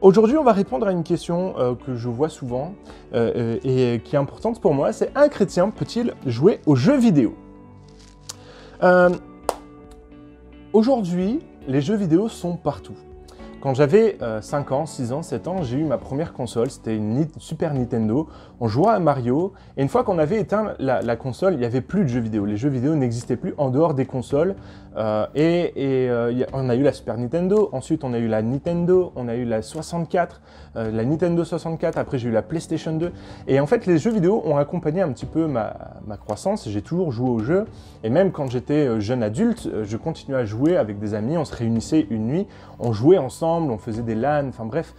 aujourd'hui, on va répondre à une question euh, que je vois souvent euh, euh, et qui est importante pour moi. C'est un chrétien peut-il jouer aux jeux vidéo? Aujourd'hui, les jeux vidéo sont partout. Quand j'avais 5 ans, 6 ans, 7 ans, j'ai eu ma première console, c'était une Super Nintendo. On jouait à Mario, et une fois qu'on avait éteint la, console, il n'y avait plus de jeux vidéo. Les jeux vidéo n'existaient plus en dehors des consoles. Euh, et, euh, on a eu la Super Nintendo, ensuite on a eu la Nintendo, on a eu la 64, euh, la Nintendo 64, après j'ai eu la PlayStation 2. Et en fait, les jeux vidéo ont accompagné un petit peu ma, ma croissance. J'ai toujours joué aux jeux, et même quand j'étais jeune adulte, je continuais à jouer avec des amis. On se réunissait une nuit, on jouait ensemble, on faisait des LAN, enfin bref,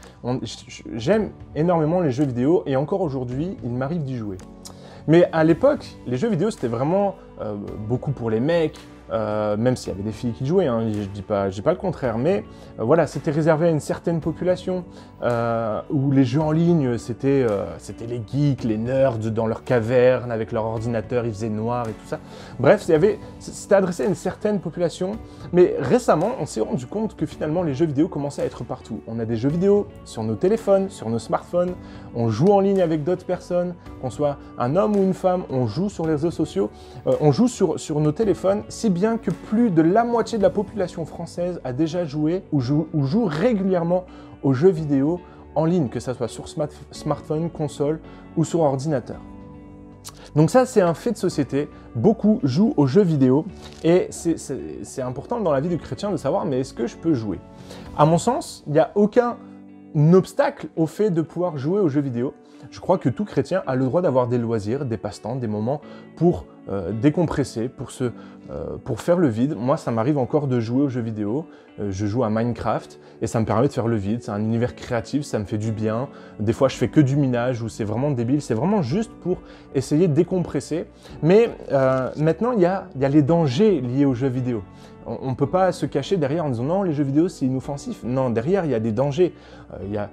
j'aime énormément les jeux vidéo, et encore aujourd'hui, il m'arrive d'y jouer. Mais à l'époque, les jeux vidéo, c'était vraiment beaucoup pour les mecs, euh, même s'il y avait des filles qui jouaient, hein, je dis pas, dis pas le contraire, mais euh, voilà, c'était réservé à une certaine population euh, où les jeux en ligne, c'était les geeks, les nerds dans leur caverne avec leur ordinateur, il faisait noir et tout ça. Bref, c'était adressé à une certaine population, mais récemment, on s'est rendu compte que finalement les jeux vidéo commençaient à être partout. On a des jeux vidéo sur nos téléphones, sur nos smartphones, on joue en ligne avec d'autres personnes, qu'on soit un homme ou une femme, on joue sur les réseaux sociaux, on joue sur, sur nos téléphones, si bien que plus de la moitié de la population française a déjà joué ou joue, régulièrement aux jeux vidéo en ligne, que ce soit sur smartphone, console ou sur ordinateur. Donc ça, c'est un fait de société. Beaucoup jouent aux jeux vidéo et c'est important dans la vie du chrétien de savoir, mais est-ce que je peux jouer? À mon sens, il n'y a aucun obstacle au fait de pouvoir jouer aux jeux vidéo. Je crois que tout chrétien a le droit d'avoir des loisirs, des passe-temps, des moments pour euh, décompresser, pour, se, euh, pour faire le vide. Moi, ça m'arrive encore de jouer aux jeux vidéo. Euh, je joue à Minecraft et ça me permet de faire le vide. C'est un univers créatif, ça me fait du bien. Des fois, je fais que du minage ou c'est vraiment débile. C'est vraiment juste pour essayer de décompresser. Mais maintenant, il y a, y a les dangers liés aux jeux vidéo. On ne peut pas se cacher derrière en disant non, les jeux vidéo c'est inoffensif. Non, derrière il y a des dangers. il y a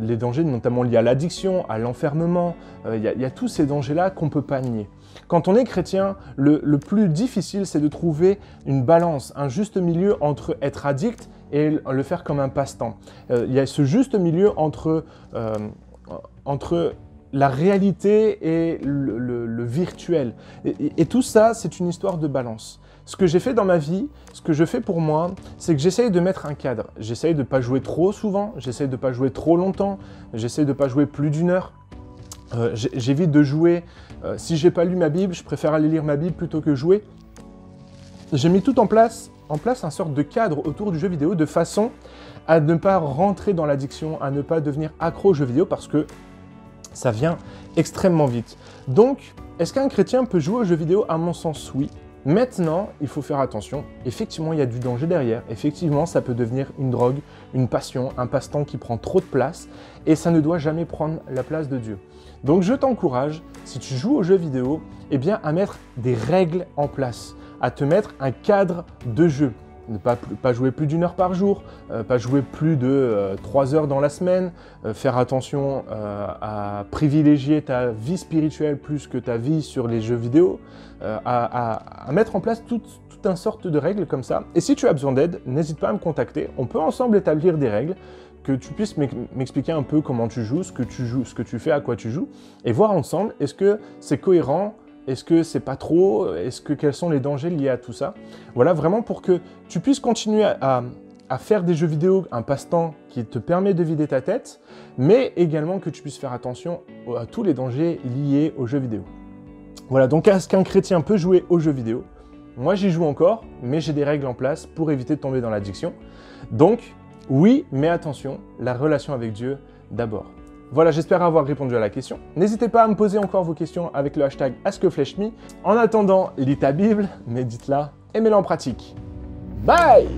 les dangers notamment liés à l'addiction, à l'enfermement. il, y a tous ces dangers-là qu'on ne peut pas nier. Quand on est chrétien, le, plus difficile, c'est de trouver une balance, un juste milieu entre être addict et le faire comme un passe-temps. Euh, il y a ce juste milieu entre, euh, entre la réalité et le, virtuel. Et, tout ça, c'est une histoire de balance. Ce que j'ai fait dans ma vie, ce que je fais pour moi, c'est que j'essaye de mettre un cadre. J'essaye de ne pas jouer trop souvent, j'essaye de ne pas jouer trop longtemps, j'essaye de ne pas jouer plus d'une heure. Euh, j'évite de jouer. Euh, si j'ai pas lu ma Bible, je préfère aller lire ma Bible plutôt que jouer. J'ai mis tout en place, en place un sorte de cadre autour du jeu vidéo de façon à ne pas rentrer dans l'addiction, à ne pas devenir accro au jeu vidéo parce que ça vient extrêmement vite. Donc, est-ce qu'un chrétien peut jouer au jeu vidéo À mon sens, oui. Maintenant, il faut faire attention. Effectivement, il y a du danger derrière. Effectivement, ça peut devenir une drogue, une passion, un passe-temps qui prend trop de place et ça ne doit jamais prendre la place de Dieu. Donc je t'encourage, si tu joues aux jeux vidéo, eh bien à mettre des règles en place, à te mettre un cadre de jeu. Ne pas, jouer plus d'une heure par jour, euh, pas jouer plus de euh, trois heures dans la semaine, euh, faire attention à privilégier ta vie spirituelle plus que ta vie sur les jeux vidéo, à, à, mettre en place toute, toute une sorte de règles comme ça. Et si tu as besoin d'aide, n'hésite pas à me contacter. On peut ensemble établir des règles que tu puisses m'expliquer un peu comment tu joues, ce que tu joues, ce que tu fais, à quoi tu joues, et voir ensemble est-ce que c'est cohérent, est-ce que c'est pas trop, est-ce que quels sont les dangers liés à tout ça? Voilà, vraiment pour que tu puisses continuer à, faire des jeux vidéo, un passe-temps qui te permet de vider ta tête, mais également que tu puisses faire attention à tous les dangers liés aux jeux vidéo. Voilà, donc est-ce qu'un chrétien peut jouer aux jeux vidéo Moi j'y joue encore, mais j'ai des règles en place pour éviter de tomber dans l'addiction. Donc, oui, mais attention, la relation avec Dieu d'abord. Voilà, j'espère avoir répondu à la question. N'hésitez pas à me poser encore vos questions avec le hashtag AskFleshMe. En attendant, lis ta Bible, médite-la et mets-la en pratique. Bye